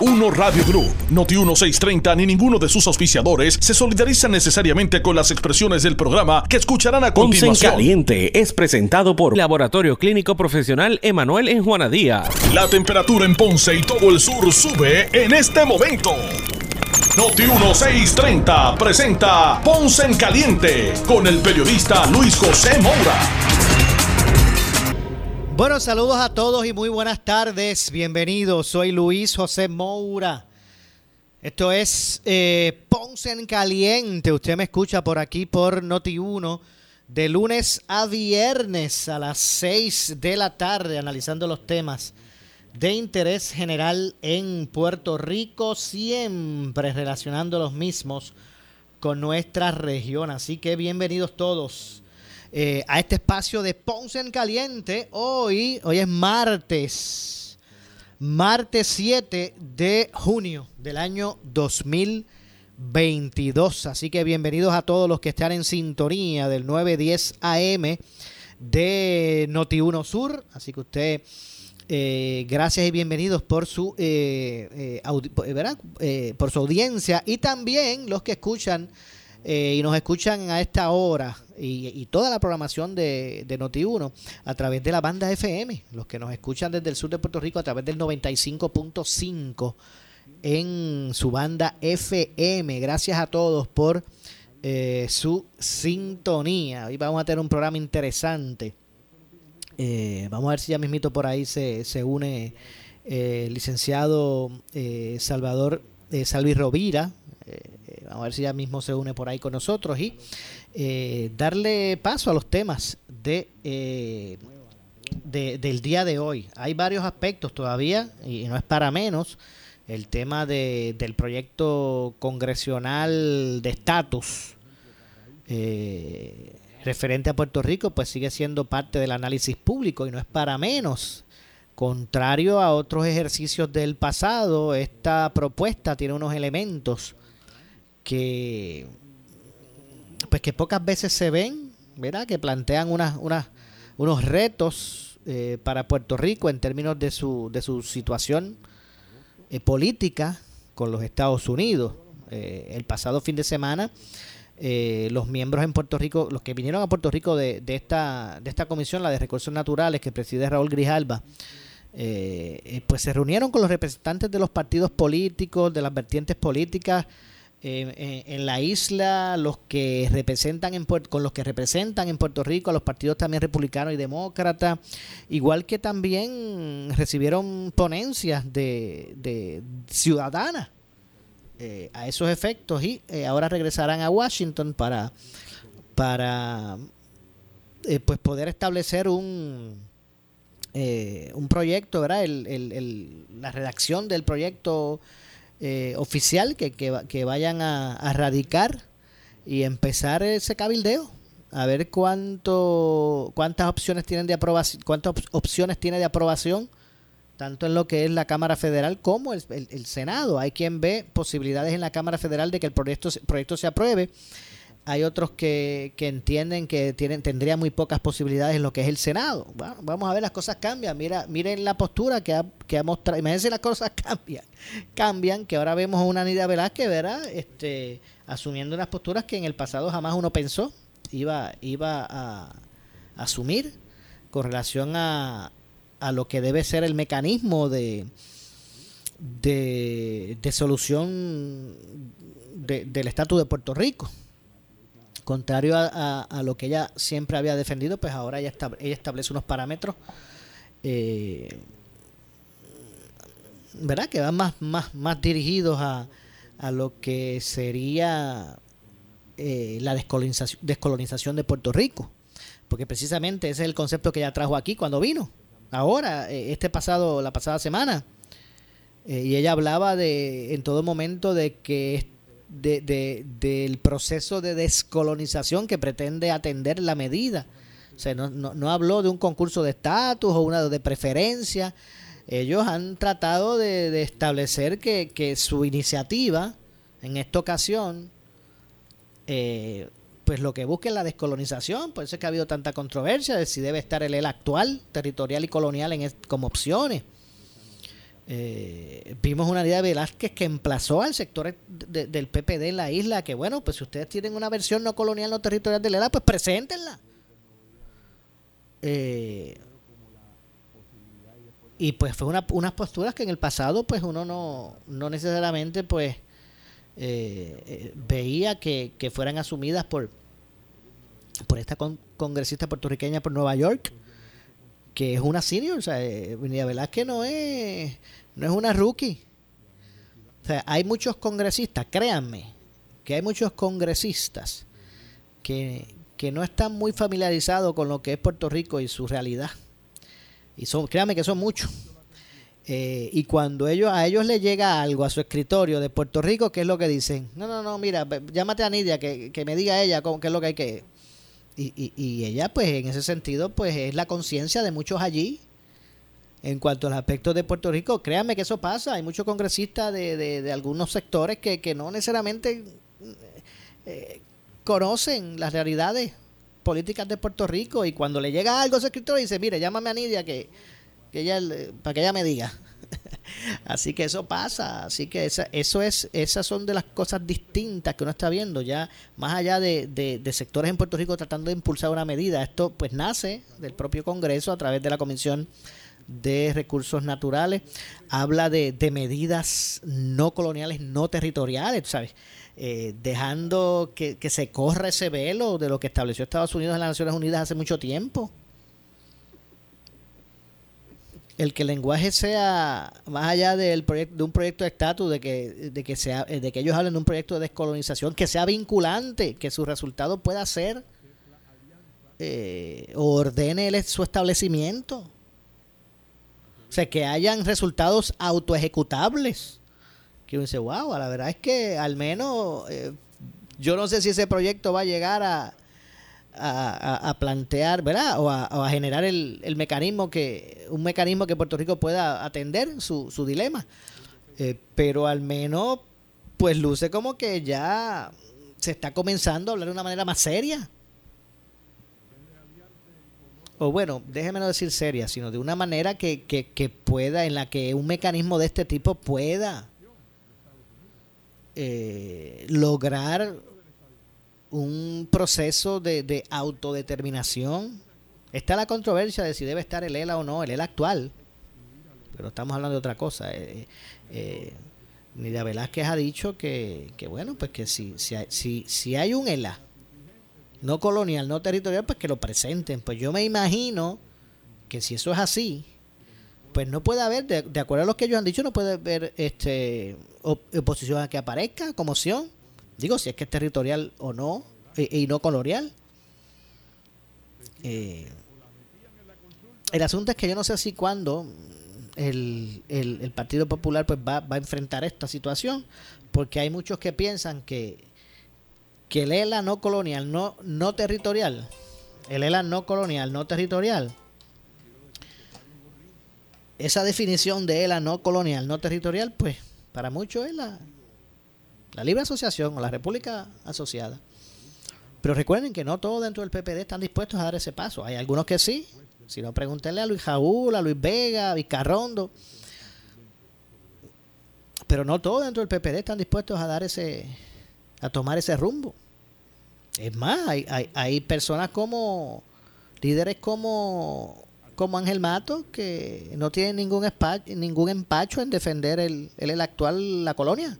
Uno Radio Group, Noti 1630 ni ninguno de sus auspiciadores se solidarizan necesariamente con las expresiones del programa que escucharán a Ponce en continuación. Caliente es presentado por Laboratorio Clínico Profesional Emanuel en Juana Díaz. La temperatura en Ponce y todo el sur sube en este momento. Noti 1630 presenta Ponce en Caliente con el periodista Luis José Moura. Bueno, saludos a todos y muy buenas tardes. Bienvenidos. Soy Luis José Moura. Esto es eh, Ponce en Caliente. Usted me escucha por aquí por Noti1 de lunes a viernes a las 6 de la tarde analizando los temas de interés general en Puerto Rico, siempre relacionando los mismos con nuestra región. Así que bienvenidos todos eh, a este espacio de Ponce en Caliente. Hoy, hoy es martes, martes 7 de junio del año 2022. Así que bienvenidos a todos los que están en sintonía del 910 AM de Noti1 Sur. Así que usted, eh, gracias y bienvenidos por su, eh, eh, audi- ¿verdad? Eh, por su audiencia y también los que escuchan eh, y nos escuchan a esta hora y, y toda la programación de, de Noti1 a través de la banda FM, los que nos escuchan desde el sur de Puerto Rico a través del 95.5 en su banda FM. Gracias a todos por eh, su sintonía. Hoy vamos a tener un programa interesante. Eh, vamos a ver si ya mismito por ahí se, se une eh, el licenciado eh, Salvador Salvi Rovira. Vamos a ver si ya mismo se une por ahí con nosotros y eh, darle paso a los temas de, eh, de- del día de hoy. Hay varios aspectos todavía y no es para menos. El tema de, del proyecto congresional de estatus eh, referente a Puerto Rico, pues sigue siendo parte del análisis público y no es para menos. Contrario a otros ejercicios del pasado, esta propuesta tiene unos elementos que pues que pocas veces se ven, ¿verdad? Que plantean unos retos eh, para Puerto Rico en términos de su, de su situación eh, política con los Estados Unidos. Eh, el pasado fin de semana, los miembros en Puerto Rico, los que vinieron a Puerto Rico de, de esta, de esta comisión, la de recursos naturales, que preside Raúl Grijalba, pues se reunieron con los representantes de los partidos políticos, de las vertientes políticas en la isla, los que representan en con los que representan en Puerto Rico a los partidos también republicanos y demócratas, igual que también recibieron ponencias de, ciudadanas eh, a esos efectos y eh, ahora regresarán a Washington para para eh, pues poder establecer un un proyecto, ¿verdad? El- el- la redacción del proyecto eh, oficial que, que, que vayan a, a radicar y empezar ese cabildeo a ver cuánto cuántas opciones tienen de aprobación cuántas op- opciones tiene de aprobación tanto en lo que es la Cámara Federal como el, el- el Senado. Hay quien ve posibilidades en la Cámara Federal de que el proyecto, proyecto se apruebe. Hay otros que, entienden que tienen tendría muy pocas posibilidades en lo que es el Senado. Bueno, vamos a ver, las cosas cambian. Mira, miren la postura que ha, que ha mostrado. Imagínense las cosas cambian. Cambian, que ahora vemos a una Anida Velázquez, ¿verdad? Este, asumiendo unas posturas que en el pasado jamás uno pensó iba, iba a asumir con relación a, lo que debe ser el mecanismo de, de, solución de- del estatus de Puerto Rico. Contrario a, lo que ella siempre había defendido, pues ahora ella, ella establece unos parámetros eh, ¿verdad? que van más, más, más dirigidos a, a lo que sería eh, la descolonización, descolonización de Puerto Rico. Porque precisamente ese es el concepto que ella trajo aquí cuando vino. Ahora, eh, este pasado, la pasada semana. Eh, y ella hablaba de, en todo momento de que de, de- del proceso de descolonización que pretende atender la medida. O sea, no, no, no habló de un concurso de estatus o una de preferencia. Ellos han tratado de, establecer que, que su iniciativa, en esta ocasión, eh, pues lo que busca es la descolonización, por eso es que ha habido tanta controversia de si debe estar el ELA actual, territorial y colonial en como opciones. Eh, vimos una idea de Velázquez que emplazó al sector del PPD en la isla, que bueno, pues si ustedes tienen una versión no colonial, no territorial de Lela, pues preséntenla. Eh, y pues fue una, unas posturas que en el pasado pues uno no, no necesariamente pues eh, veía que, fueran asumidas por, por esta congresista puertorriqueña por Nueva York que es una senior, o sea, eh, Velázquez no es, no es una rookie. O sea, hay muchos congresistas, créanme, que hay muchos congresistas que, no están muy familiarizados con lo que es Puerto Rico y su realidad. Y son, créanme que son muchos. Eh, y cuando ellos a ellos les llega algo a su escritorio de Puerto Rico, ¿qué es lo que dicen? No, no, no, mira, llámate a Nidia, que, que me diga ella qué es lo que hay que y, y, ella, pues en ese sentido, pues es la conciencia de muchos allí. En cuanto al aspecto de Puerto Rico, créanme que eso pasa. Hay muchos congresistas de, de, algunos sectores que, que no necesariamente eh, conocen las realidades políticas de Puerto Rico y cuando le llega algo a ese escritor dice, mire, llámame a Nidia que, que ella, para que ella me diga. Así que eso pasa, así que esa, eso es, esas son de las cosas distintas que uno está viendo ya, más allá de, de, sectores en Puerto Rico tratando de impulsar una medida. Esto pues nace del propio Congreso a través de la Comisión de Recursos Naturales, habla de, de medidas no coloniales, no territoriales, ¿sabes? Eh, dejando que se corra ese velo de lo que estableció Estados Unidos en las Naciones Unidas hace mucho tiempo el que el lenguaje sea más allá del de un proyecto de estatus de que de que sea de que ellos hablen de un proyecto de descolonización que sea vinculante que su resultado pueda ser eh, ordene su establecimiento. O sea que hayan resultados autoejecutables. Que uno dice wow la verdad es que al menos eh, yo no sé si ese proyecto va a llegar a a, plantear, ¿verdad? O a, generar el, mecanismo que, un mecanismo que Puerto Rico pueda atender su, su dilema. Eh, pero al menos, pues luce como que ya se está comenzando a hablar de una manera más seria. O bueno, déjeme no decir seria, sino de una manera que, que, que pueda, en la que un mecanismo de este tipo pueda eh, lograr un proceso de, autodeterminación. Está la controversia de si debe estar el ELA o no, el ELA actual. Pero estamos hablando de otra cosa. Eh, eh, Velázquez ha dicho que, que bueno, pues que si, si, si, hay un ELA no colonial, no territorial, pues que lo presenten. Pues yo me imagino que si eso es así, pues no puede haber, de, acuerdo a lo que ellos han dicho, no puede haber este oposición a que aparezca como opción. Digo, si es que es territorial o no, y no colonial. Eh, el asunto es que yo no sé si cuándo el, el, Partido Popular pues va, va, a enfrentar esta situación, porque hay muchos que piensan que, que el ELA no colonial, no, no territorial, el ELA no colonial, no territorial, esa definición de ELA no colonial, no territorial, pues para muchos es la, libre asociación o la república asociada. Pero recuerden que no todos dentro del PPD están dispuestos a dar ese paso. Hay algunos que sí. Si no, pregúntenle a Luis Jaúl, a Luis Vega, a Vizcarrondo. Pero no todos dentro del PPD están dispuestos a dar ese, a tomar ese rumbo. Es más, hay, hay, personas como, líderes como, como Ángel Mato, que no tienen ningún, ningún empacho en defender el, el actual, la colonia.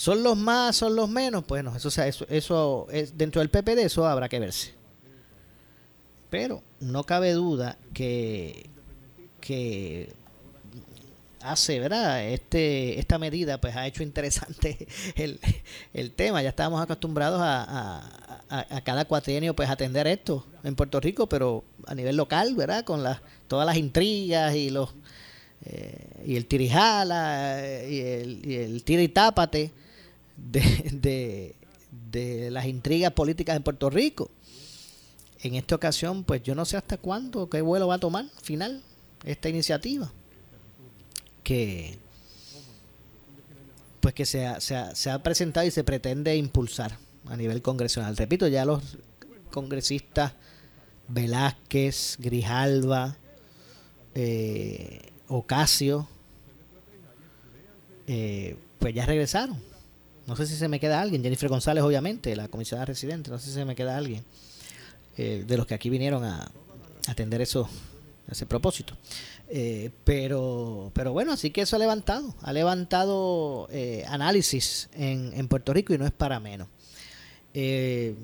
¿Son los más, son los menos? Bueno, eso, sea, eso, eso es dentro del PPD, eso habrá que verse. Pero no cabe duda que, que hace, ¿verdad? Este, esta medida pues ha hecho interesante el, el tema. Ya estábamos acostumbrados a, a, cada cuatrienio pues atender esto en Puerto Rico, pero a nivel local, ¿verdad? Con las, todas las intrigas y los eh, y el tirijala y el, y el tira y tápate de, de, las intrigas políticas en Puerto Rico. En esta ocasión, pues yo no sé hasta cuándo, qué vuelo va a tomar final esta iniciativa. Que pues que se ha, se, ha, se ha presentado y se pretende impulsar a nivel congresional. Repito, ya los congresistas Velázquez, Grijalva, eh, Ocasio, eh, pues ya regresaron. No sé si se me queda alguien. Jennifer González, obviamente, la comisionada residente. No sé si se me queda alguien eh, de los que aquí vinieron a atender eso, ese propósito. Eh, pero, pero bueno, así que eso ha levantado, ha levantado eh, análisis en, en, Puerto Rico y no es para menos. Eh,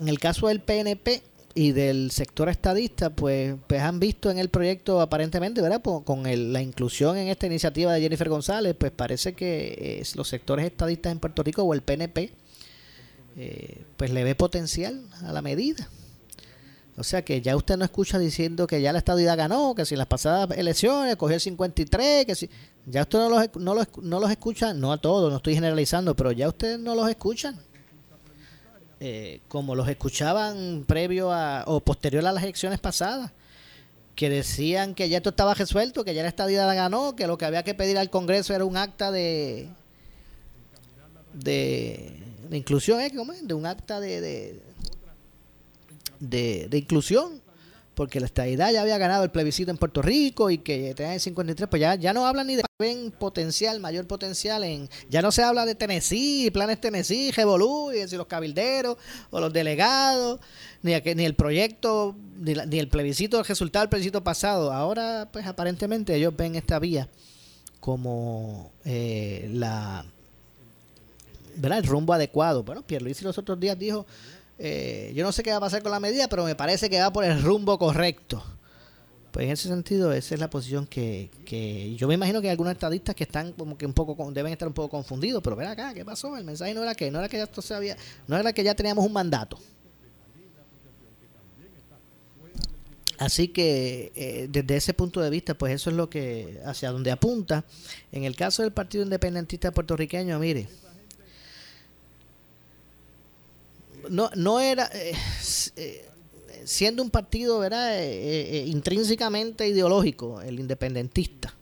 en el caso del PNP y del sector estadista, pues, pues han visto en el proyecto aparentemente, ¿verdad? con la inclusión en esta iniciativa de Jennifer González, pues parece que los sectores estadistas en Puerto Rico o el PNP, pues le ve potencial a la medida. O sea que ya usted no escucha diciendo que ya la estadidad ganó, que si en las pasadas elecciones cogió el 53, que si... Ya usted no los, no, los, no los escucha, no a todos, no estoy generalizando, pero ya usted no los escuchan. Eh, como los escuchaban previo a, o posterior a las elecciones pasadas, que decían que ya esto estaba resuelto, que ya la estadidad ganó, que lo que había que pedir al Congreso era un acta de de, inclusión, ¿eh? de un acta de de, inclusión, porque la estadidad ya había ganado el plebiscito en Puerto Rico y que tenía el 53, pues ya, ya no hablan ni de ven potencial, mayor potencial en, ya no se habla de Tennessee, planes Tennessee, Revolú, y los cabilderos o los delegados, ni, ni el proyecto, ni, ni, el plebiscito, el resultado del plebiscito pasado. Ahora, pues aparentemente ellos ven esta vía como eh, la, ¿verdad? el rumbo adecuado. Bueno, Pierluisi los otros días dijo eh, yo no sé qué va a pasar con la medida, pero me parece que va por el rumbo correcto. Pues en ese sentido, esa es la posición que, que yo me imagino que hay algunos estadistas que están como que un poco deben estar un poco confundidos, pero ven acá, ¿qué pasó? El mensaje no era que no era que ya esto se había, no era que ya teníamos un mandato. Así que eh, desde ese punto de vista, pues eso es lo que hacia donde apunta. En el caso del Partido Independentista puertorriqueño, mire, no, no era, eh, eh, siendo un partido ¿verdad? Eh, intrínsecamente ideológico, el independentista.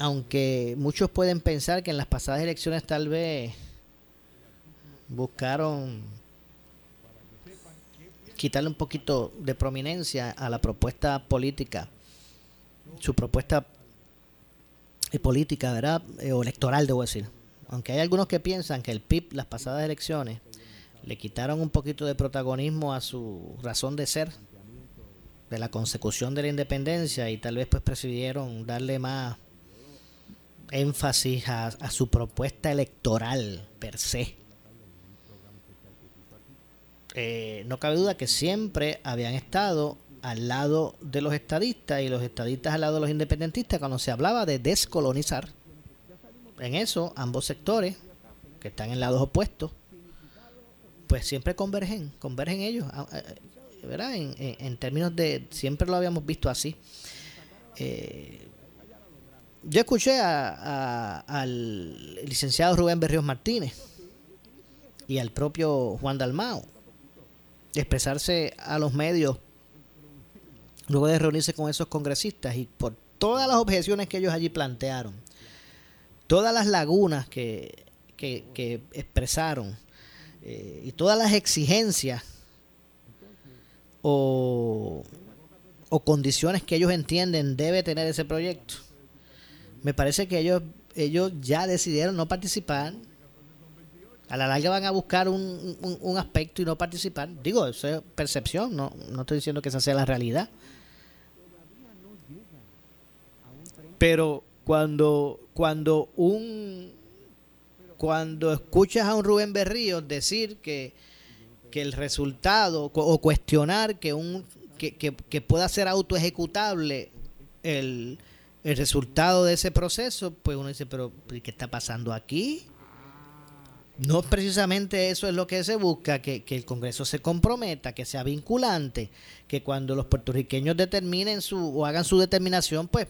Aunque muchos pueden pensar que en las pasadas elecciones tal vez buscaron quitarle un poquito de prominencia a la propuesta política, su propuesta política, ¿verdad? o electoral, debo decir aunque hay algunos que piensan que el PIB, las pasadas elecciones, le quitaron un poquito de protagonismo a su razón de ser, de la consecución de la independencia, y tal vez pues prefirieron darle más énfasis a, su propuesta electoral per se. Eh, no cabe duda que siempre habían estado al lado de los estadistas y los estadistas al lado de los independentistas cuando se hablaba de descolonizar en eso, ambos sectores, que están en lados opuestos, pues siempre convergen, convergen ellos, ah, eh, ¿verdad? En, términos de, siempre lo habíamos visto así. Eh, yo escuché al licenciado Rubén Berrios Martínez y al propio Juan Dalmao expresarse a los medios luego de reunirse con esos congresistas y por todas las objeciones que ellos allí plantearon todas las lagunas que, expresaron eh, y todas las exigencias o, condiciones que ellos entienden debe tener ese proyecto, me parece que ellos, ellos ya decidieron no participar. A la larga van a buscar un, un, aspecto y no participar. Digo, eso es percepción, no, no estoy diciendo que esa sea la realidad. Pero cuando, cuando un cuando escuchas a un Rubén Berríos decir que, el resultado o cuestionar que un que, que, pueda ser autoejecutable el, el resultado de ese proceso, pues uno dice, pero ¿qué está pasando aquí? No precisamente eso es lo que se busca, que, que, el Congreso se comprometa, que sea vinculante, que cuando los puertorriqueños determinen su o hagan su determinación, pues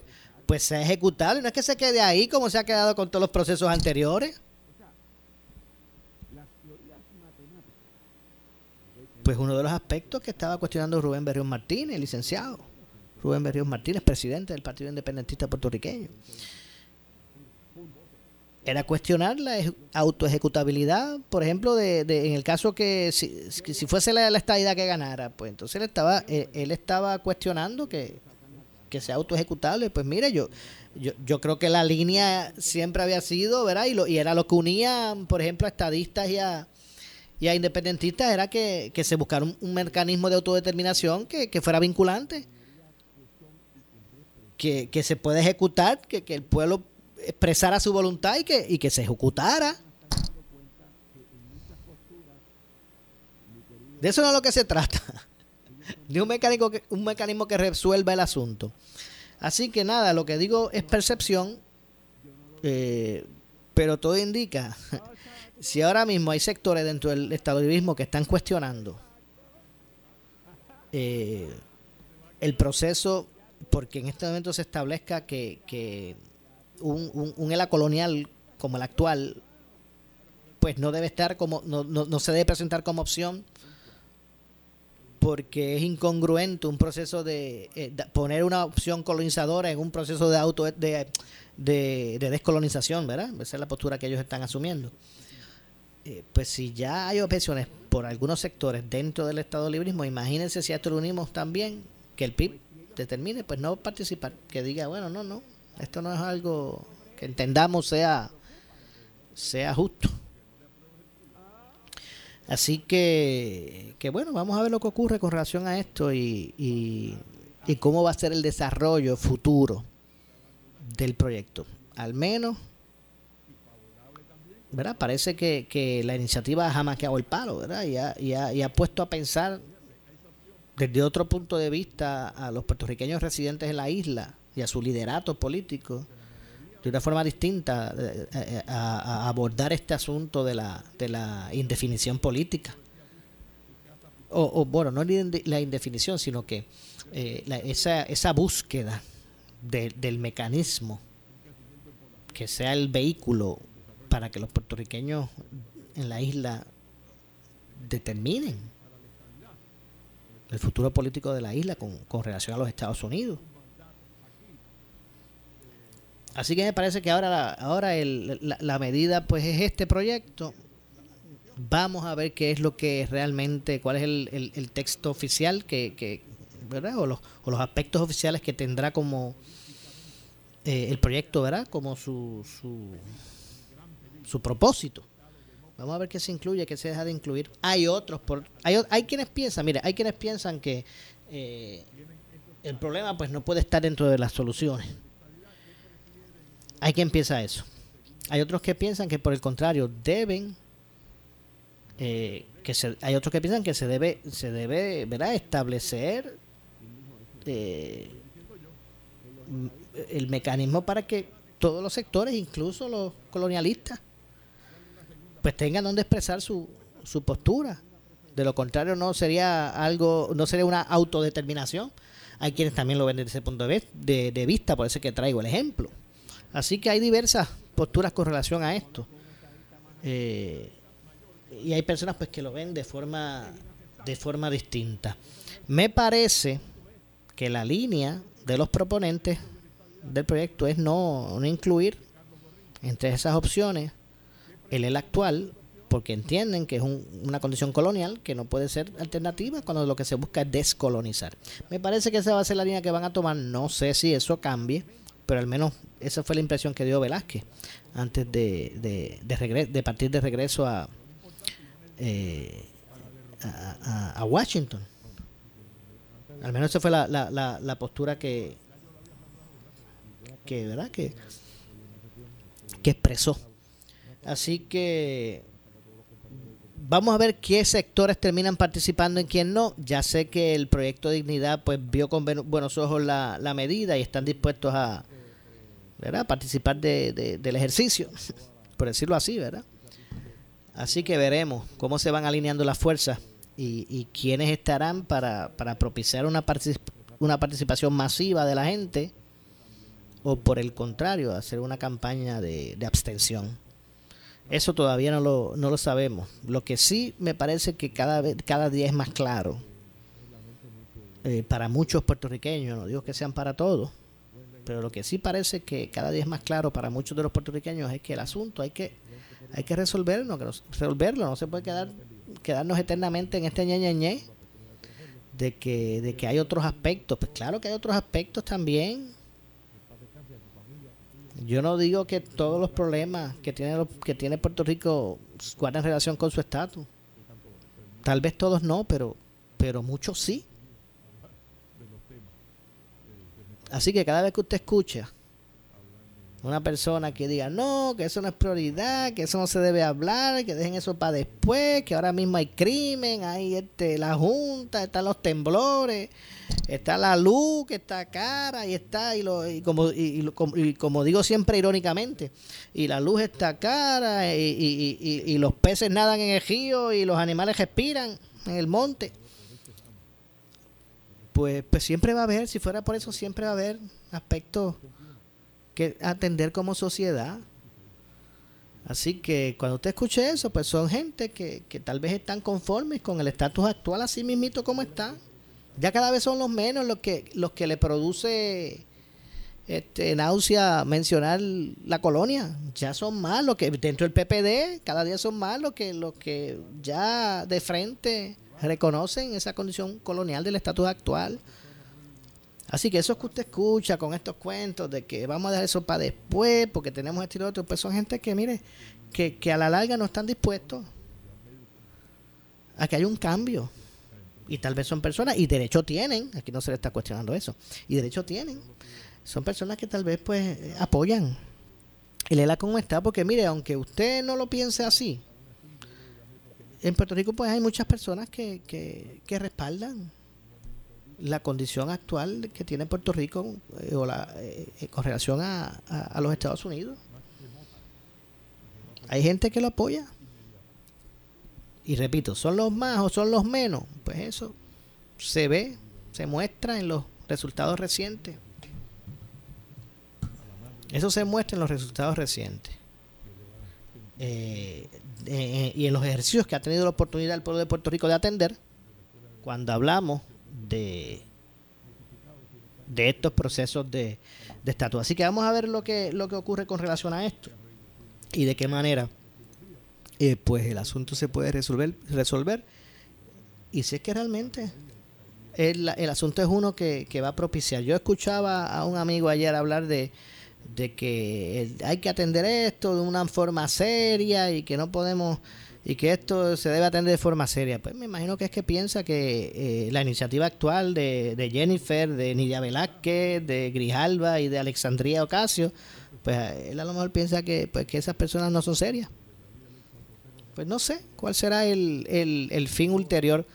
pues sea ejecutable. No es que se quede ahí como se ha quedado con todos los procesos anteriores. Pues uno de los aspectos que estaba cuestionando Rubén Berrios Martínez, licenciado. Rubén Berrios Martínez, presidente del Partido Independentista Puertorriqueño. era cuestionar la autoejecutabilidad, por ejemplo, de, en el caso que si, si fuese la, la, que ganara, pues entonces él estaba, eh, él, estaba cuestionando que, que sea autoejecutable. Pues mire, yo, yo, yo creo que la línea siempre había sido, ¿verdad? Y, lo, y era lo que unía, por ejemplo, a estadistas y a, y a independentistas, era que, se buscara un, mecanismo de autodeterminación que, que fuera vinculante. Que, que, se puede ejecutar, que, que el pueblo expresara su voluntad y que, y que se ejecutara. De eso no es lo que se trata. De un mecanismo que, un mecanismo que resuelva el asunto. Así que nada, lo que digo es percepción, eh, pero todo indica, si ahora mismo hay sectores dentro del estadounidense que están cuestionando eh, el proceso, porque en este momento se establezca que, que un, un, ELA colonial como el actual, pues no debe estar como, no, no, no se debe presentar como opción porque es incongruente un proceso de, eh, poner una opción colonizadora en un proceso de auto de, de, descolonización, ¿verdad? Esa es la postura que ellos están asumiendo. Eh, pues si ya hay objeciones por algunos sectores dentro del Estado librismo, imagínense si a esto lo unimos también, que el PIB determine, pues no participar, que diga, bueno, no, no, esto no es algo que entendamos sea, sea justo. Así que, que bueno, vamos a ver lo que ocurre con relación a esto y, y, cómo va a ser el desarrollo futuro del proyecto. Al menos, ¿verdad? Parece que, que la iniciativa ha maqueado el palo, ¿verdad? Y ha, y, ha, y ha puesto a pensar desde otro punto de vista a los puertorriqueños residentes en la isla y a su liderato político de una forma distinta eh, eh, a, abordar este asunto de la, de la indefinición política. O, bueno, no la indefinición, sino que eh, esa, esa búsqueda del mecanismo que sea el vehículo para que los puertorriqueños en la isla determinen el futuro político de la isla con, con relación a los Estados Unidos. Así que me parece que ahora, la, ahora el, la, medida pues es este proyecto. Vamos a ver qué es lo que realmente, cuál es el, el, texto oficial que, que ¿verdad? O los, o los aspectos oficiales que tendrá como eh, el proyecto, ¿verdad? Como su, su, su propósito. Vamos a ver qué se incluye, qué se deja de incluir. Hay otros, por, hay, hay quienes piensan, mire, hay quienes piensan que eh, el problema pues no puede estar dentro de las soluciones hay quien piensa eso. Hay otros que piensan que por el contrario deben eh, que se, hay otros que piensan que se debe se debe establecer eh, el mecanismo para que todos los sectores, incluso los colonialistas, pues tengan donde expresar su, su postura. De lo contrario no sería algo, no sería una autodeterminación. Hay quienes también lo ven desde ese punto de, de, de vista, por eso es que traigo el ejemplo. Así que hay diversas posturas con relación a esto. Eh, y hay personas pues que lo ven de forma de forma distinta. Me parece que la línea de los proponentes del proyecto es no, no incluir entre esas opciones el el actual porque entienden que es una condición colonial que no puede ser alternativa cuando lo que se busca es descolonizar. Me parece que esa va a ser la línea que van a tomar, no sé si eso cambie, pero al menos esa fue la impresión que dio Velázquez antes de, de, de, partir de regreso a, eh, a, Washington. Al menos esa fue la, la, la, postura que, que, ¿verdad? Que, que expresó. Así que vamos a ver qué sectores terminan participando y quién no. Ya sé que el proyecto de dignidad pues vio con buenos ojos la, la medida y están dispuestos a, ¿verdad? participar de, del ejercicio, por decirlo así, ¿verdad? Así que veremos cómo se van alineando las fuerzas y, quiénes estarán para, para propiciar una, una participación masiva de la gente o por el contrario, hacer una campaña de, de abstención. Eso todavía no lo, no lo sabemos. Lo que sí me parece que cada, vez, cada día es más claro eh, para muchos puertorriqueños, no digo que sean para todos, Pero lo que sí parece que cada día es más claro para muchos de los puertorriqueños es que el asunto hay que hay que resolverlo, resolverlo, no se puede quedar quedarnos eternamente en este ñe, de que de que hay otros aspectos, pues claro que hay otros aspectos también. Yo no digo que todos los problemas que tiene que tiene Puerto Rico guardan relación con su estatus. Tal vez todos no, pero pero muchos sí. Así que cada vez que usted escucha una persona que diga, no, que eso no es prioridad, que eso no se debe hablar, que dejen eso para después, que ahora mismo hay crimen, hay este, la junta, están los temblores, está la luz que está cara y está, y, lo, y, como, y, como digo siempre irónicamente, y la luz está cara y, y los peces nadan en el río y los animales respiran en el monte pues, pues siempre va a haber, si fuera por eso, siempre va a haber aspectos que atender como sociedad. Así que cuando usted escuche eso, pues son gente que, que tal vez están conformes con el estatus actual así mismito como está. Ya cada vez son los menos los que, los que le produce este, náusea mencionar la colonia. Ya son más los que dentro del PPD, cada día son más los que, los que ya de frente reconocen esa condición colonial del estatus actual. Así que eso que usted escucha con estos cuentos de que vamos a dejar eso para después porque tenemos este y otro, pues son gente que, mire, que, que a la larga no están dispuestos a que haya un cambio. Y tal vez son personas, y derecho tienen, aquí no se le está cuestionando eso, y derecho tienen. Son personas que tal vez pues apoyan el ELA como está, porque mire, aunque usted no lo piense así, en Puerto Rico pues hay muchas personas que, que, respaldan la condición actual que tiene Puerto Rico eh, o eh, eh, con relación a, a, los Estados Unidos. Hay gente que lo apoya. Y repito, ¿son los más o son los menos? Pues eso se ve, se muestra en los resultados recientes. Eso se muestra en los resultados recientes. Eh, y en los ejercicios que ha tenido la oportunidad el pueblo de Puerto Rico de atender, cuando hablamos de, de estos procesos de, de estatus. Así que vamos a ver lo que, lo que ocurre con relación a esto y de qué manera eh, pues el asunto se puede resolver, resolver. Y si es que realmente el, el asunto es uno que, que va a propiciar. Yo escuchaba a un amigo ayer hablar de de que hay que atender esto de una forma seria y que no podemos y que esto se debe atender de forma seria. Pues me imagino que es que piensa que eh, la iniciativa actual de, de, Jennifer, de Nidia Velázquez, de Grijalva y de Alexandria Ocasio, pues él a lo mejor piensa que, pues, que esas personas no son serias. Pues no sé cuál será el, el, el fin ulterior,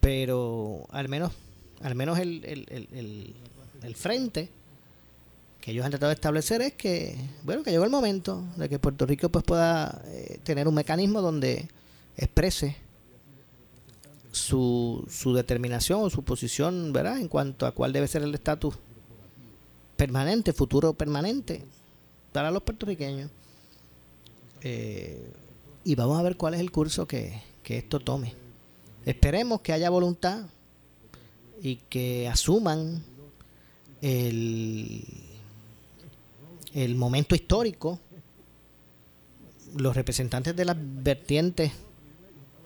pero al menos, al menos el, el frente ellos han tratado de establecer es que, bueno, que llegó el momento de que Puerto Rico pues pueda eh, tener un mecanismo donde exprese su, su determinación o su posición, ¿verdad? En cuanto a cuál debe ser el estatus permanente, futuro permanente para los puertorriqueños. Eh, y vamos a ver cuál es el curso que, que esto tome. Esperemos que haya voluntad y que asuman el el momento histórico, los representantes de las vertientes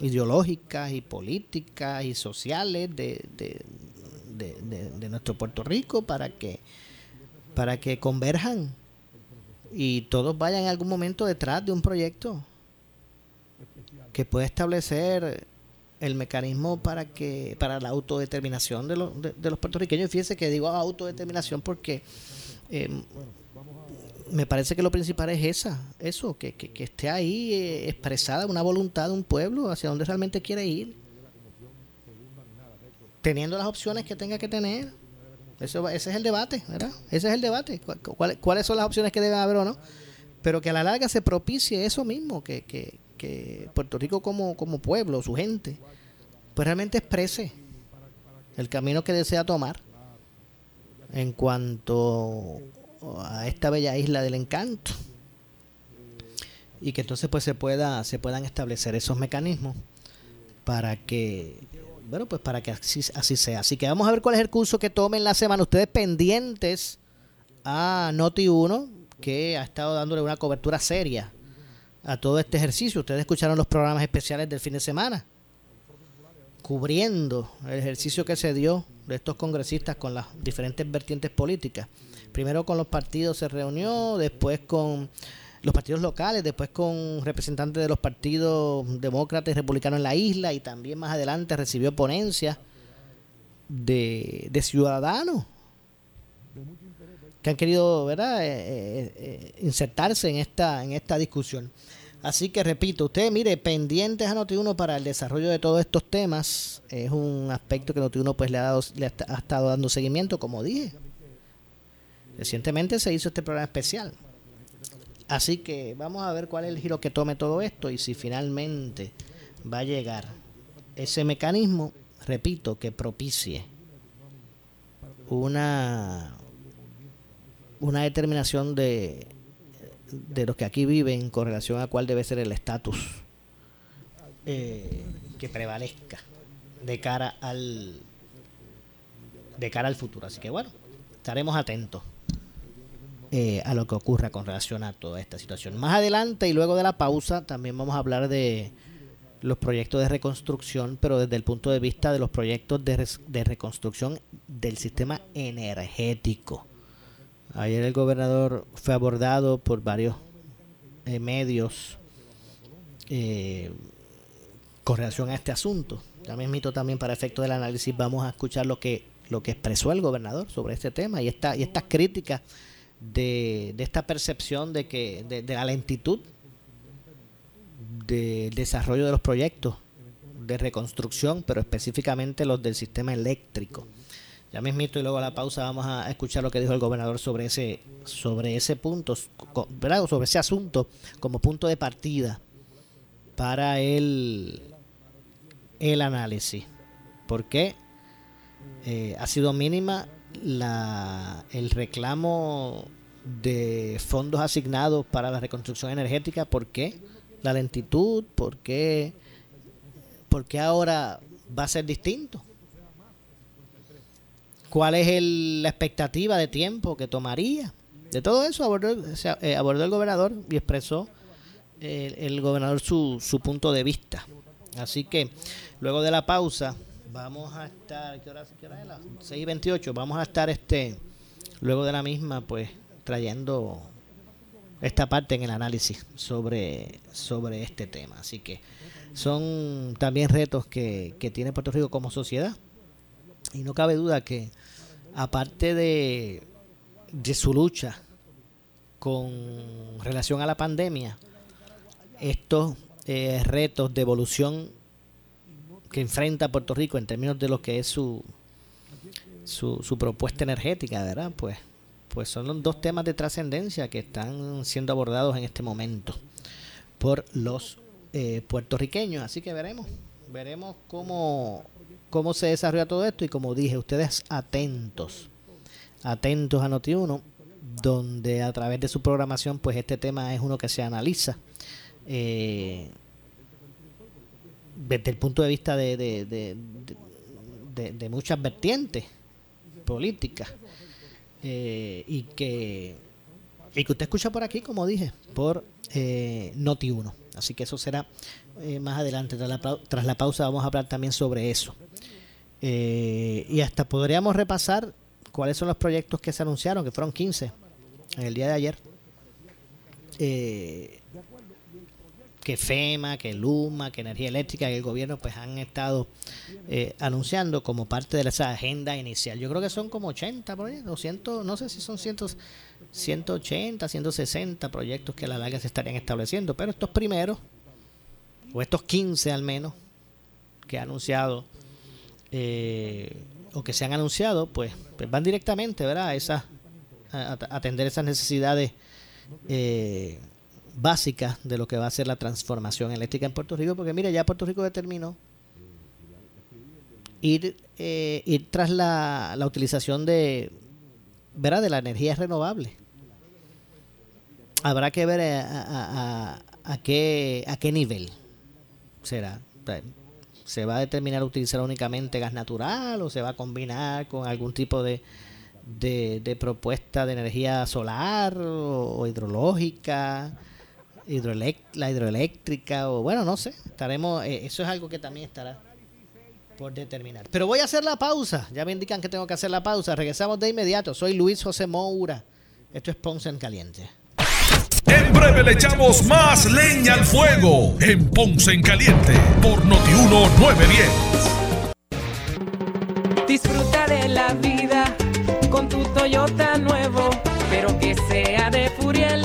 ideológicas y políticas y sociales de, de, nuestro Puerto Rico para que para que converjan y todos vayan en algún momento detrás de un proyecto que pueda establecer el mecanismo para que para la autodeterminación de, los de, los puertorriqueños. Fíjense que digo autodeterminación porque eh, me parece que lo principal es esa, eso, que, que, esté ahí eh, expresada una voluntad de un pueblo hacia donde realmente quiere ir, teniendo las opciones que tenga que tener. Eso, ese es el debate, ¿verdad? Ese es el debate. ¿Cuáles son las opciones que debe haber o no? Pero que a la larga se propicie eso mismo, que, que, que Puerto Rico como, como pueblo, su gente, pues realmente exprese el camino que desea tomar en cuanto a esta bella isla del encanto y que entonces pues se pueda se puedan establecer esos mecanismos para que bueno pues para que así, así sea así que vamos a ver cuál es el curso que tomen la semana ustedes pendientes a Noti1, que ha estado dándole una cobertura seria a todo este ejercicio. Ustedes escucharon los programas especiales del fin de semana, cubriendo el ejercicio que se dio de estos congresistas con las diferentes vertientes políticas. Primero con los partidos se reunió, después con los partidos locales, después con representantes de los partidos demócratas y republicanos en la isla y también más adelante recibió ponencias de, de ciudadanos que han querido ¿verdad? Eh, eh, eh, insertarse en esta, en esta discusión. Así que repito, usted mire, pendientes a Noti1 para el desarrollo de todos estos temas. Es un aspecto que Noti1 pues, le, ha, dado, le ha estado dando seguimiento, como dije. Recientemente se hizo este programa especial. Así que vamos a ver cuál es el giro que tome todo esto y si finalmente va a llegar ese mecanismo, repito, que propicie una una determinación de, de los que aquí viven con relación a cuál debe ser el estatus eh, que prevalezca de cara al de cara al futuro. Así que bueno, estaremos atentos eh, a lo que ocurra con relación a toda esta situación. Más adelante y luego de la pausa también vamos a hablar de los proyectos de reconstrucción, pero desde el punto de vista de los proyectos de, reconstrucción del sistema energético. Ayer el gobernador fue abordado por varios eh, medios eh, con relación a este asunto. También mito también para efecto del análisis vamos a escuchar lo que lo que expresó el gobernador sobre este tema y esta y estas críticas de, de, esta percepción de que de, de la lentitud del desarrollo de los proyectos de reconstrucción, pero específicamente los del sistema eléctrico. Ya mismito y luego a la pausa vamos a escuchar lo que dijo el gobernador sobre ese sobre ese punto, ¿verdad? sobre ese asunto como punto de partida para el el análisis. Porque eh, ha sido mínima la el reclamo de fondos asignados para la reconstrucción energética, ¿por qué? La lentitud, ¿por qué? ¿Por qué ahora va a ser distinto? cuál es la expectativa de tiempo que tomaría. De todo eso abordó, eh, abordó el gobernador y expresó el, gobernador su, su punto de vista. Así que luego de la pausa vamos a estar, ¿qué hora, es? Las 6 y 28, vamos a estar este, luego de la misma pues trayendo esta parte en el análisis sobre, sobre este tema. Así que son también retos que, que tiene Puerto Rico como sociedad. Y no cabe duda que aparte de, de su lucha con relación a la pandemia, estos eh, retos de evolución que enfrenta Puerto Rico en términos de lo que es su, su, propuesta energética, ¿verdad? Pues, pues son los dos temas de trascendencia que están siendo abordados en este momento por los eh, puertorriqueños. Así que veremos, veremos cómo cómo se desarrolla todo esto y como dije, ustedes atentos, atentos a Noti1, donde a través de su programación, pues este tema es uno que se analiza eh, desde el punto de vista de, de, de, muchas vertientes políticas eh, y que y que usted escucha por aquí, como dije, por eh, Noti1. Así que eso será eh, más adelante. Tras la, tras la pausa vamos a hablar también sobre eso. Eh, y hasta podríamos repasar cuáles son los proyectos que se anunciaron, que fueron 15 en el día de ayer. Eh, que FEMA, que Luma, que Energía Eléctrica y el gobierno pues han estado eh, anunciando como parte de esa agenda inicial. Yo creo que son como 80 proyectos, 100, no sé si son 100, 180, 160 proyectos que a la larga se estarían estableciendo, pero estos primeros, o estos 15 al menos, que ha anunciado eh, o que se han anunciado, pues, pues van directamente, ¿verdad? A, atender esas necesidades eh, básicas de lo que va a ser la transformación eléctrica en Puerto Rico, porque mire, ya Puerto Rico determinó ir, eh, ir tras la, la utilización de, ¿verdad? de la energía renovable. Habrá que ver a, a, a, qué, a qué nivel será se va a determinar utilizar únicamente gas natural o se va a combinar con algún tipo de, de, de propuesta de energía solar o, hidrológica, la hidroeléctrica, o bueno, no sé, estaremos, eh, eso es algo que también estará por determinar. Pero voy a hacer la pausa, ya me indican que tengo que hacer la pausa, regresamos de inmediato, soy Luis José Moura, esto es Ponce en Caliente. En breve le echamos más leña al fuego en Ponce en Caliente por Notiuno 910. Disfruta de la vida con tu Toyota nuevo, pero que sea de Furiel,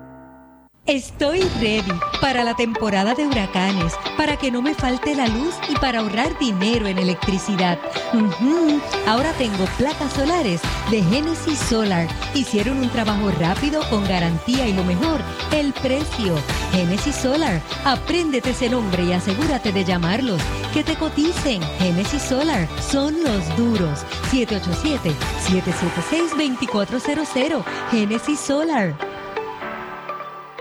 Estoy ready para la temporada de huracanes, para que no me falte la luz y para ahorrar dinero en electricidad. Ahora tengo placas solares de Genesis Solar. Hicieron un trabajo rápido, con garantía y lo mejor, el precio. Genesis Solar. Apréndete ese nombre y asegúrate de llamarlos. Que te coticen. Genesis Solar. Son los duros. 787-776-2400. Genesis Solar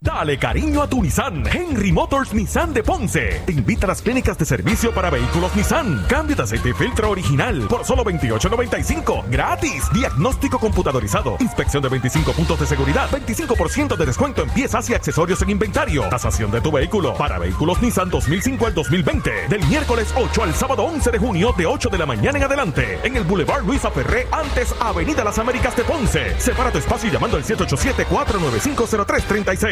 Dale cariño a tu Nissan. Henry Motors Nissan de Ponce. Te invita a las clínicas de servicio para vehículos Nissan. Cambio de aceite y filtro original por solo 28.95. Gratis. Diagnóstico computadorizado. Inspección de 25 puntos de seguridad. 25% de descuento en piezas y accesorios en inventario. Tasación de tu vehículo para vehículos Nissan 2005 al 2020. Del miércoles 8 al sábado 11 de junio de 8 de la mañana en adelante. En el Boulevard Luisa Ferré, antes Avenida Las Américas de Ponce. Separa tu espacio llamando al 787 495 0336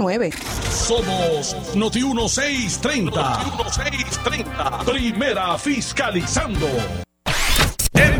1120 somos Noti 1630. Noti 1630. Primera fiscalizando.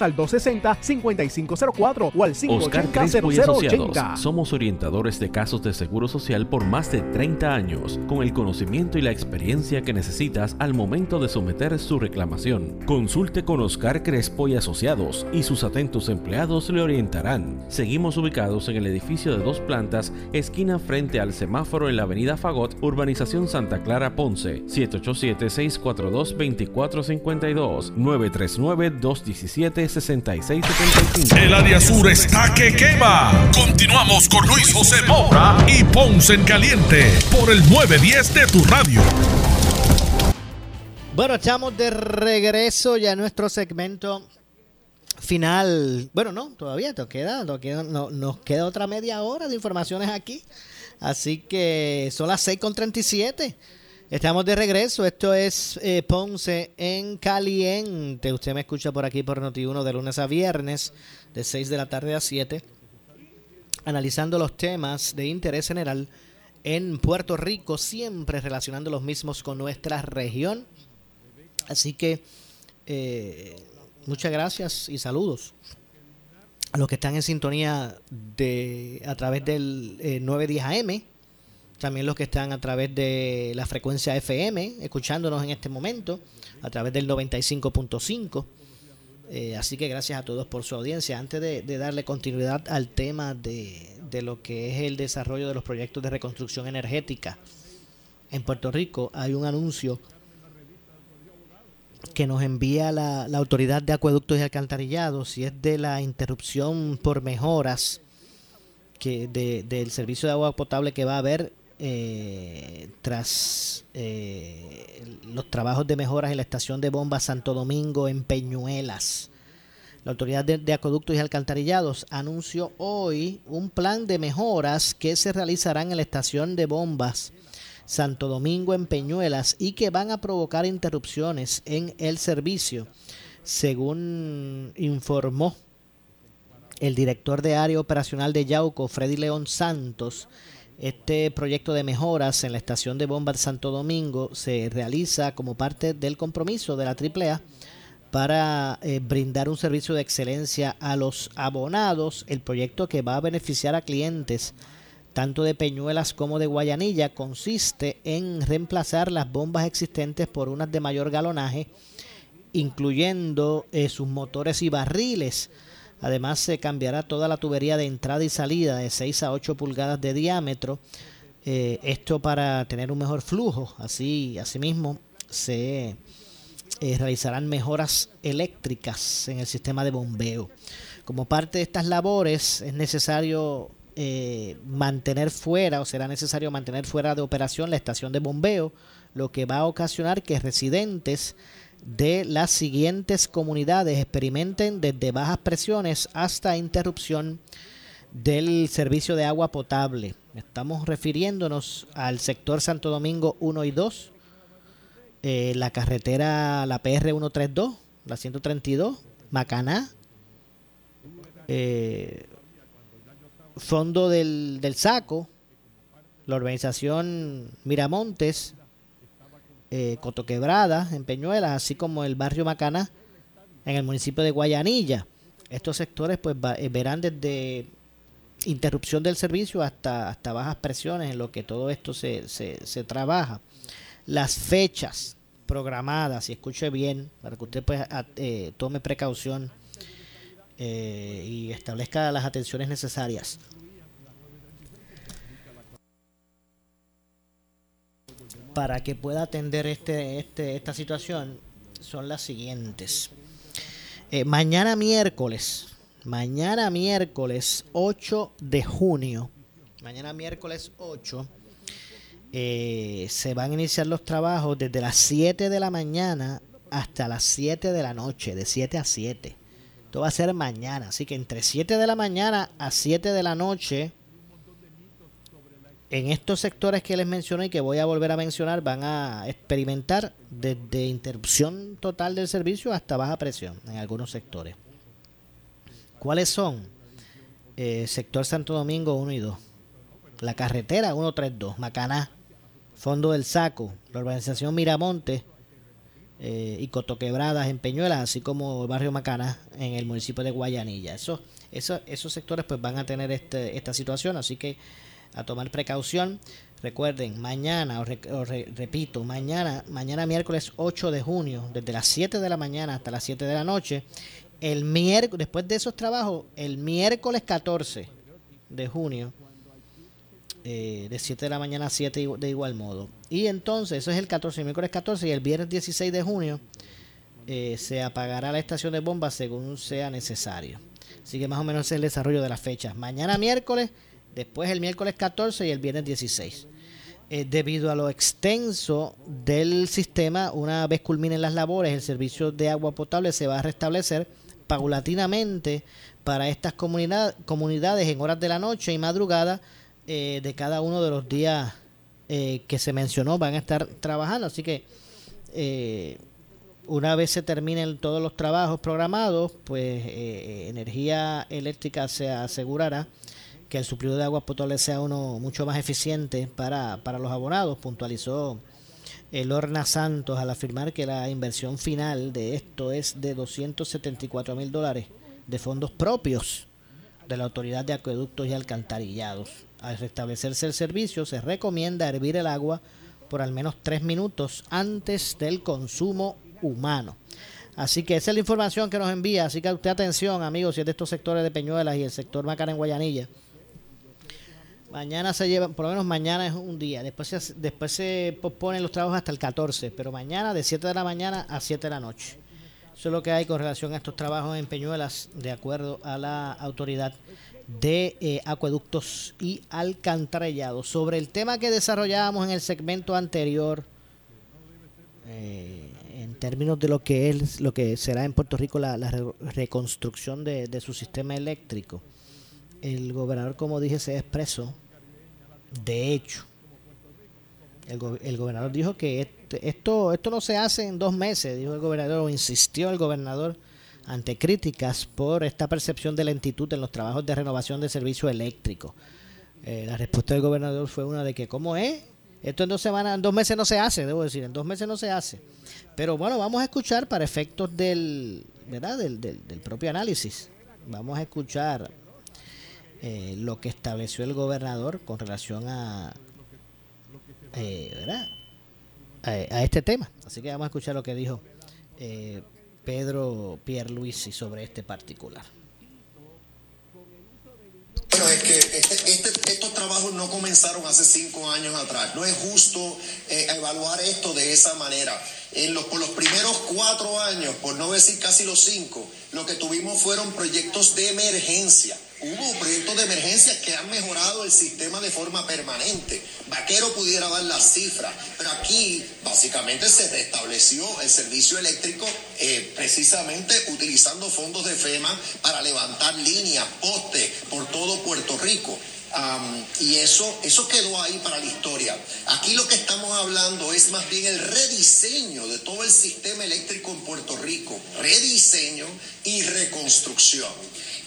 Al 260-5504 o al Oscar Crespo y 580-0080. Asociados. Somos orientadores de casos de seguro social por más de 30 años, con el conocimiento y la experiencia que necesitas al momento de someter su reclamación. Consulte con Oscar Crespo y Asociados y sus atentos empleados le orientarán. Seguimos ubicados en el edificio de dos plantas, esquina frente al semáforo en la avenida Fagot, urbanización Santa Clara Ponce, 787-642-2452, 939-217-6675. El área sur está que quema. Continuamos con Luis José Moura y Ponce en Caliente por el 910 de tu radio. Bueno, estamos de regreso ya a nuestro segmento final. Bueno, no, todavía nos queda, nos queda, no- nos queda otra media hora de informaciones aquí. Así que son las 6.37. Estamos de regreso. Esto es eh, Ponce en Caliente. Usted me escucha por aquí por Noti1 de lunes a viernes, de 6 de la tarde a 7 analizando los temas de interés general en Puerto Rico, siempre relacionando los mismos con nuestra región. Así que eh, muchas gracias y saludos a los que están en sintonía de a través del eh, 910 AM, también los que están a través de la frecuencia FM, escuchándonos en este momento, a través del 95.5. Eh, así que gracias a todos por su audiencia. Antes de, darle continuidad al tema de, de lo que es el desarrollo de los proyectos de reconstrucción energética en Puerto Rico, hay un anuncio que nos envía la, la Autoridad de Acueductos y Alcantarillados y es de la interrupción por mejoras que de- del servicio de agua potable que va a haber eh, tras eh, los trabajos de mejoras en la estación de bomba Santo Domingo en Peñuelas. La Autoridad de, de Acueductos y Alcantarillados anunció hoy un plan de mejoras que se realizarán en la estación de bombas Santo Domingo en Peñuelas y que van a provocar interrupciones en el servicio, según informó el director de área operacional de Yauco, Freddy León Santos. Este proyecto de mejoras en la estación de bomba de Santo Domingo se realiza como parte del compromiso de la AAA para eh, brindar un servicio de excelencia a los abonados. El proyecto que va a beneficiar a clientes tanto de Peñuelas como de Guayanilla consiste en reemplazar las bombas existentes por unas de mayor galonaje, incluyendo eh, sus motores y barriles. Además se cambiará toda la tubería de entrada y salida de 6 a 8 pulgadas de diámetro. Eh, esto para tener un mejor flujo. Así, asimismo, se eh, realizarán mejoras eléctricas en el sistema de bombeo. Como parte de estas labores es necesario eh, mantener fuera o será necesario mantener fuera de operación la estación de bombeo, lo que va a ocasionar que residentes de las siguientes comunidades experimenten desde bajas presiones hasta interrupción del servicio de agua potable. Estamos refiriéndonos al sector Santo Domingo 1 y 2, eh, la carretera, la PR 132, la 132, Macaná, eh, Fondo del, del Saco, la organización Miramontes, eh, Cotoquebrada, en Peñuelas, así como el barrio Macaná, en el municipio de Guayanilla. Estos sectores pues va- eh, verán desde interrupción del servicio hasta, hasta bajas presiones en lo que todo esto se, se, se trabaja. Las fechas programadas, y escuche bien, para que usted pues, eh, tome precaución eh, y establezca las atenciones necesarias. Para que pueda atender este, este, esta situación son las siguientes. Eh, mañana miércoles, mañana miércoles 8 de junio, mañana miércoles 8, eh, se van a iniciar los trabajos desde las 7 de la mañana hasta las 7 de la noche, de 7 a 7. Esto va a ser mañana, así que entre 7 de la mañana a 7 de la noche, en estos sectores que les mencioné y que voy a volver a mencionar, van a experimentar desde interrupción total del servicio hasta baja presión en algunos sectores. ¿Cuáles son? Eh, sector Santo Domingo 1 y 2. La carretera 132, Macaná, Fondo del Saco, la urbanización Miramonte, eh, y Cotoquebradas en Peñuelas, así como el barrio Macana en el municipio de Guayanilla. Eso, eso, esos sectores pues van a tener este, esta situación, así que a tomar precaución. Recuerden, mañana, os, repito, mañana, mañana miércoles 8 de junio, desde las 7 de la mañana hasta las 7 de la noche, el miércoles, después de esos trabajos, el miércoles 14 de junio, eh, de 7 de la mañana a 7 de igual modo. Y entonces, eso es el 14, el miércoles 14 y el viernes 16 de junio eh, se apagará la estación de bombas según sea necesario. Así que más o menos es el desarrollo de las fechas. Mañana miércoles, después el miércoles 14 y el viernes 16. Eh, debido a lo extenso del sistema, una vez culminen las labores, el servicio de agua potable se va a restablecer paulatinamente para estas comunidades en horas de la noche y madrugada eh, de cada uno de los días eh, que se mencionó van a estar trabajando. Así que una vez se terminen todos los trabajos programados, pues Energía Eléctrica se asegurará que el suplido de agua potable sea uno mucho más eficiente para, para los abonados, puntualizó Lorna Santos al afirmar que la inversión final de esto es de 274 mil dólares de fondos propios de la Autoridad de Acueductos y Alcantarillados. Al restablecerse el servicio, se recomienda hervir el agua por al menos tres minutos antes del consumo humano. Así que esa es la información que nos envía. Así que usted atención, amigos, si es de estos sectores de Peñuelas y el sector Macara en Guayanilla. Mañana se lleva, por lo menos mañana es un día. Después se, después se posponen los trabajos hasta el 14, pero mañana de 7 de la mañana a 7 de la noche. Eso es lo que hay con relación a estos trabajos en Peñuelas, de acuerdo a la autoridad de eh, acueductos y alcantarillados. Sobre el tema que desarrollábamos en el segmento anterior, eh, en términos de lo que es lo que será en Puerto Rico la, reconstrucción de, de, su sistema eléctrico, el gobernador, como dije, se expresó. De hecho, el, gobernador dijo que este, esto, esto no se hace en dos meses, dijo el gobernador, o insistió el gobernador ante críticas por esta percepción de lentitud en los trabajos de renovación de servicio eléctrico. Eh, la respuesta del gobernador fue una de que, ¿cómo es? Esto en dos semanas, en dos meses no se hace, debo decir, en dos meses no se hace. Pero bueno, vamos a escuchar para efectos del, ¿verdad? del, del, propio análisis. Vamos a escuchar eh, lo que estableció el gobernador con relación a, eh, ¿verdad? A, este tema. Así que vamos a escuchar lo que dijo eh, Pedro Pierluisi sobre este particular. Bueno, es que este, este, estos trabajos no comenzaron hace cinco años atrás. No es justo eh, evaluar esto de esa manera. En los, por los primeros cuatro años, por no decir casi los cinco, lo que tuvimos fueron proyectos de emergencia hubo proyectos de emergencia que han mejorado el sistema de forma permanente. Vaquero pudiera dar las cifras, pero aquí básicamente se restableció el servicio eléctrico eh, precisamente utilizando fondos de FEMA para levantar líneas, postes por todo Puerto Rico. y eso, eso quedó ahí para la historia. Aquí lo que estamos hablando es más bien el rediseño de todo el sistema eléctrico en Puerto Rico. Rediseño y reconstrucción.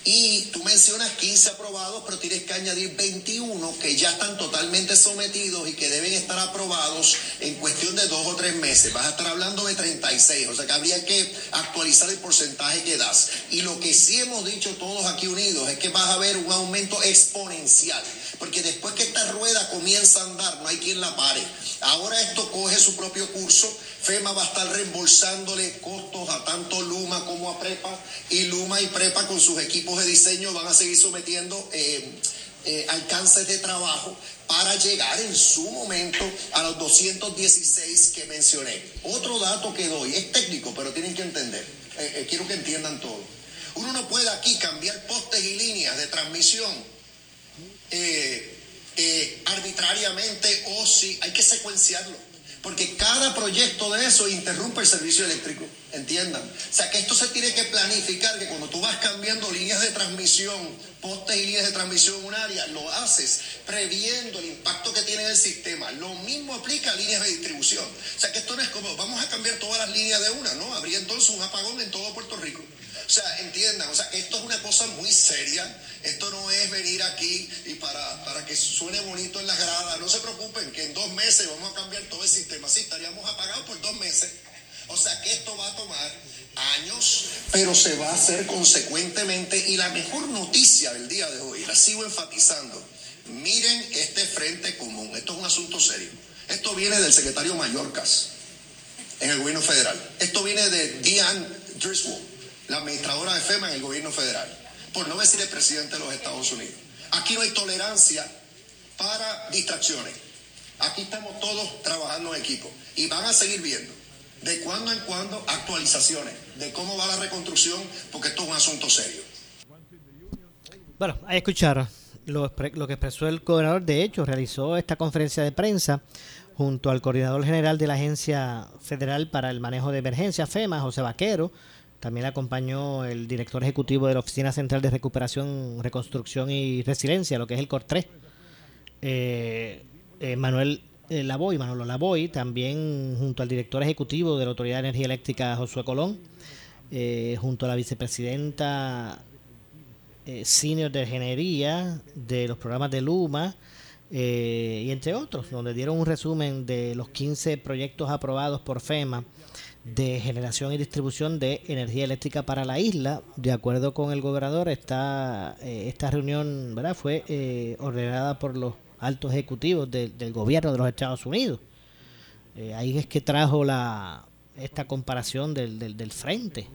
Y tú mencionas 15 aprobados, pero tienes que añadir 21 que ya están totalmente sometidos y que deben estar aprobados en cuestión de dos o tres meses. Vas a estar hablando de 36, o sea que habría que actualizar el porcentaje que das. Y lo que sí hemos dicho todos aquí unidos es que vas a ver un aumento exponencial, porque después que esta rueda comienza a andar, no hay quien la pare. Ahora esto coge su propio curso FEMA va a estar reembolsándole costos a tanto Luma como a Prepa y Luma y Prepa con sus equipos de diseño van a seguir sometiendo eh, eh, alcances de trabajo para llegar en su momento a los 216 que mencioné. Otro dato que doy, es técnico, pero tienen que entender, eh, quiero que entiendan todo. Uno no puede aquí cambiar postes y líneas de transmisión arbitrariamente o si hay que secuenciarlo porque cada proyecto de eso interrumpe el servicio eléctrico, entiendan. O sea que esto se tiene que planificar, que cuando tú vas cambiando líneas de transmisión, postes y líneas de transmisión en un área, lo haces previendo el impacto que tiene el sistema. Lo mismo aplica a líneas de distribución. O sea que esto no es como, vamos a cambiar todas las líneas de una, ¿no? Habría entonces un apagón en todo Puerto Rico. O sea, entiendan, o sea, esto es una cosa muy seria. Esto no es venir aquí y para, para que suene bonito en las gradas. No se preocupen que en dos meses vamos a cambiar todo el sistema. Sí, estaríamos apagados por dos meses. O sea que esto va a tomar años, pero se va a hacer consecuentemente. Y la mejor noticia del día de hoy, la sigo enfatizando, miren este frente común, esto es un asunto serio. Esto viene del secretario Mayorkas en el gobierno federal. Esto viene de Diane Driscoll, la administradora de FEMA en el gobierno federal, por no decir el presidente de los Estados Unidos. Aquí no hay tolerancia para distracciones. Aquí estamos todos trabajando en equipo y van a seguir viendo de cuando en cuando actualizaciones de cómo va la reconstrucción, porque esto es un asunto serio. Bueno, ahí escucharon lo, lo que expresó el gobernador. De hecho, realizó esta conferencia de prensa junto al coordinador general de la Agencia Federal para el Manejo de Emergencia, FEMA, José Vaquero. También acompañó el director ejecutivo de la Oficina Central de Recuperación, Reconstrucción y Resiliencia, lo que es el COR3, eh, eh, Manuel eh, Lavoy, Manolo Lavoy, también junto al director ejecutivo de la Autoridad de Energía Eléctrica, Josué Colón, junto a la vicepresidenta senior de ingeniería de los programas de Luma, y entre otros, donde dieron un resumen de los 15 proyectos aprobados por FEMA de generación y distribución de energía eléctrica para la isla. De acuerdo con el gobernador, esta, eh, esta reunión ¿verdad? fue eh, ordenada por los altos ejecutivos del gobierno de los Estados Unidos. Eh, ahí es que trajo la esta comparación del, del, frente,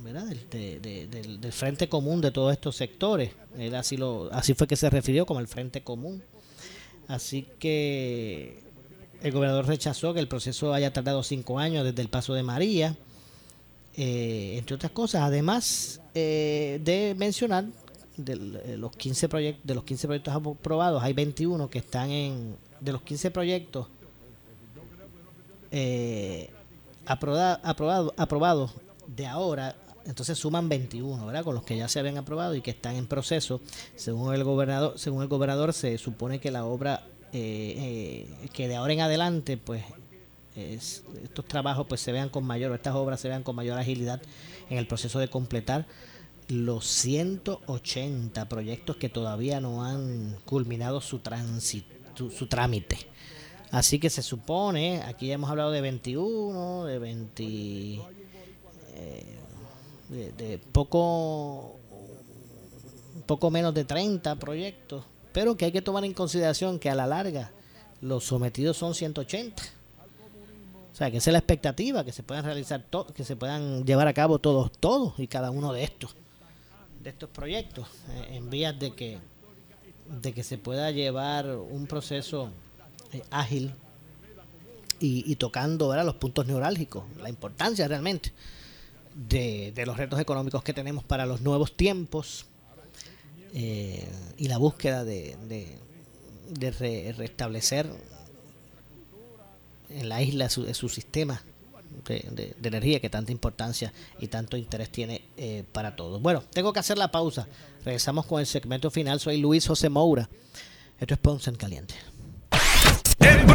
¿verdad? Del, del, frente común de todos estos sectores. así, lo, así fue que se refirió como el frente común. Así que el gobernador rechazó que el proceso haya tardado cinco años desde el paso de María, eh, entre otras cosas. Además eh, de mencionar de eh, los 15 proyectos de los 15 proyectos aprobados, hay 21 que están en de los 15 proyectos aprobados aprobado de ahora entonces suman 21, ¿verdad? Con los que ya se habían aprobado y que están en proceso. Según el gobernador, según el gobernador se supone que la obra eh, eh, que de ahora en adelante pues estos trabajos pues se vean con mayor, estas obras se vean con mayor agilidad en el proceso de completar los 180 proyectos que todavía no han culminado su, tránsito, su, trámite. Así que se supone, aquí ya hemos hablado de 21, de 20, eh, de, de, poco, poco menos de 30 proyectos pero que hay que tomar en consideración que a la larga los sometidos son 180. O sea, que esa es la expectativa, que se puedan realizar que se puedan llevar a cabo todos, todos y cada uno de estos, de estos proyectos, eh, en vías de que, de que se pueda llevar un proceso eh, ágil y, tocando los puntos neurálgicos, la importancia realmente de, de los retos económicos que tenemos para los nuevos tiempos, eh, y la búsqueda de, de, restablecer en la isla su, su sistema de, energía que tanta importancia y tanto interés tiene eh, para todos. Bueno, tengo que hacer la pausa. Regresamos con el segmento final. Soy Luis José Moura. Esto es Ponce en Caliente.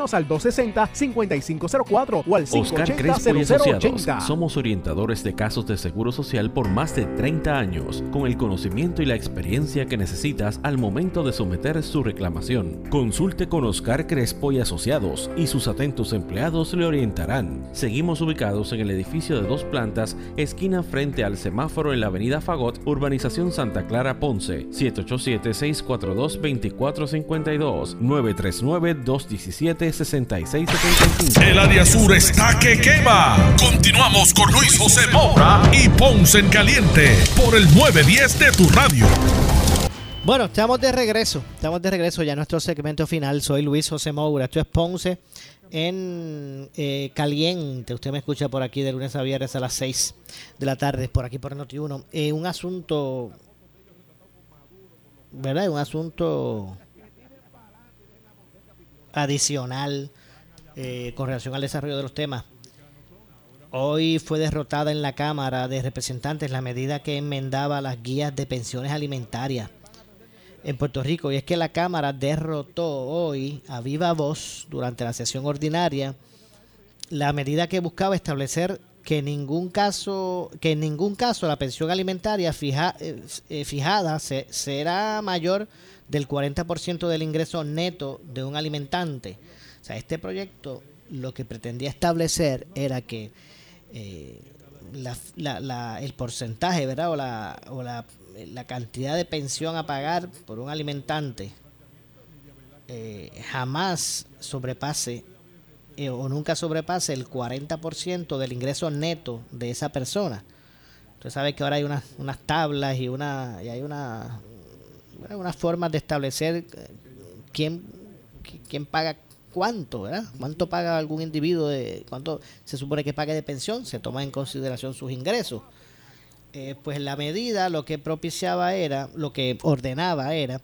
al 260-5504 o al 580 Somos orientadores de casos de seguro social por más de 30 años, con el conocimiento y la experiencia que necesitas al momento de someter su reclamación. Consulte con Oscar Crespo y Asociados y sus atentos empleados le orientarán. Seguimos ubicados en el edificio de dos plantas, esquina frente al semáforo en la avenida Fagot, urbanización Santa Clara Ponce, 787-642-2452, 939-217. 6675 El área sur está que quema. Continuamos con Luis José Moura y Ponce en Caliente por el 910 de tu radio. Bueno, estamos de regreso. Estamos de regreso ya en nuestro segmento final. Soy Luis José Moura. Esto es Ponce en eh, Caliente. Usted me escucha por aquí de lunes a viernes a las 6 de la tarde, por aquí por Noti1. Eh, un asunto, ¿verdad? Un asunto adicional eh, con relación al desarrollo de los temas Hoy fue derrotada en la Cámara de Representantes la medida que enmendaba las guías de pensiones alimentarias en Puerto Rico. Y es que la Cámara derrotó hoy a viva voz durante la sesión ordinaria la medida que buscaba establecer que en ningún caso que en ningún caso la pensión alimentaria fija, eh, eh, fijada será mayor del 40% del ingreso neto de un alimentante. O sea, este proyecto lo que pretendía establecer era que eh, el porcentaje, ¿verdad? O, la, o la, cantidad de pensión a pagar por un alimentante jamás sobrepase eh, o nunca sobrepase el 40% del ingreso neto de esa persona. Usted sabe que ahora hay unas, unas tablas y, una, y hay una, unas formas de establecer eh, quién, quién paga cuánto, ¿verdad? ¿Cuánto paga algún individuo? De, ¿Cuánto se supone que pague de pensión? Se toma en consideración sus ingresos. Eh, pues la medida lo que propiciaba era, lo que ordenaba era,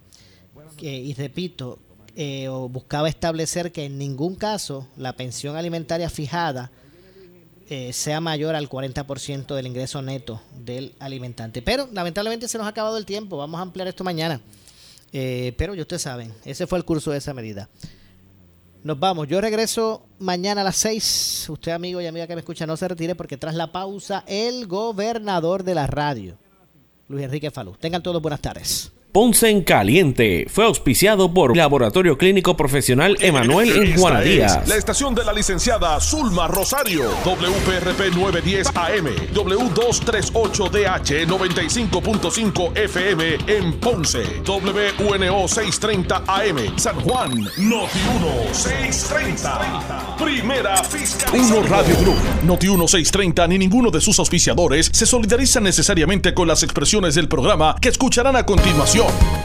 y repito, eh, o buscaba establecer que en ningún caso la pensión alimentaria fijada eh, sea mayor al 40% del ingreso neto del alimentante. Pero lamentablemente se nos ha acabado el tiempo, vamos a ampliar esto mañana. Eh, pero ya ustedes saben, ese fue el curso de esa medida. Nos vamos, yo regreso mañana a las 6. Usted amigo y amiga que me escucha, no se retire porque tras la pausa, el gobernador de la radio, Luis Enrique Falú. Tengan todos buenas tardes. Ponce en Caliente fue auspiciado por Laboratorio Clínico Profesional Emanuel en Juana Díaz. La estación de la licenciada Zulma Rosario, WPRP 910 AM, W238DH 95.5 FM en Ponce, WNO 630 AM, San Juan, Noti 1 630. Primera fiscal. Uno Radio Group, Noti 1 630 ni ninguno de sus auspiciadores se solidarizan necesariamente con las expresiones del programa que escucharán a continuación. up.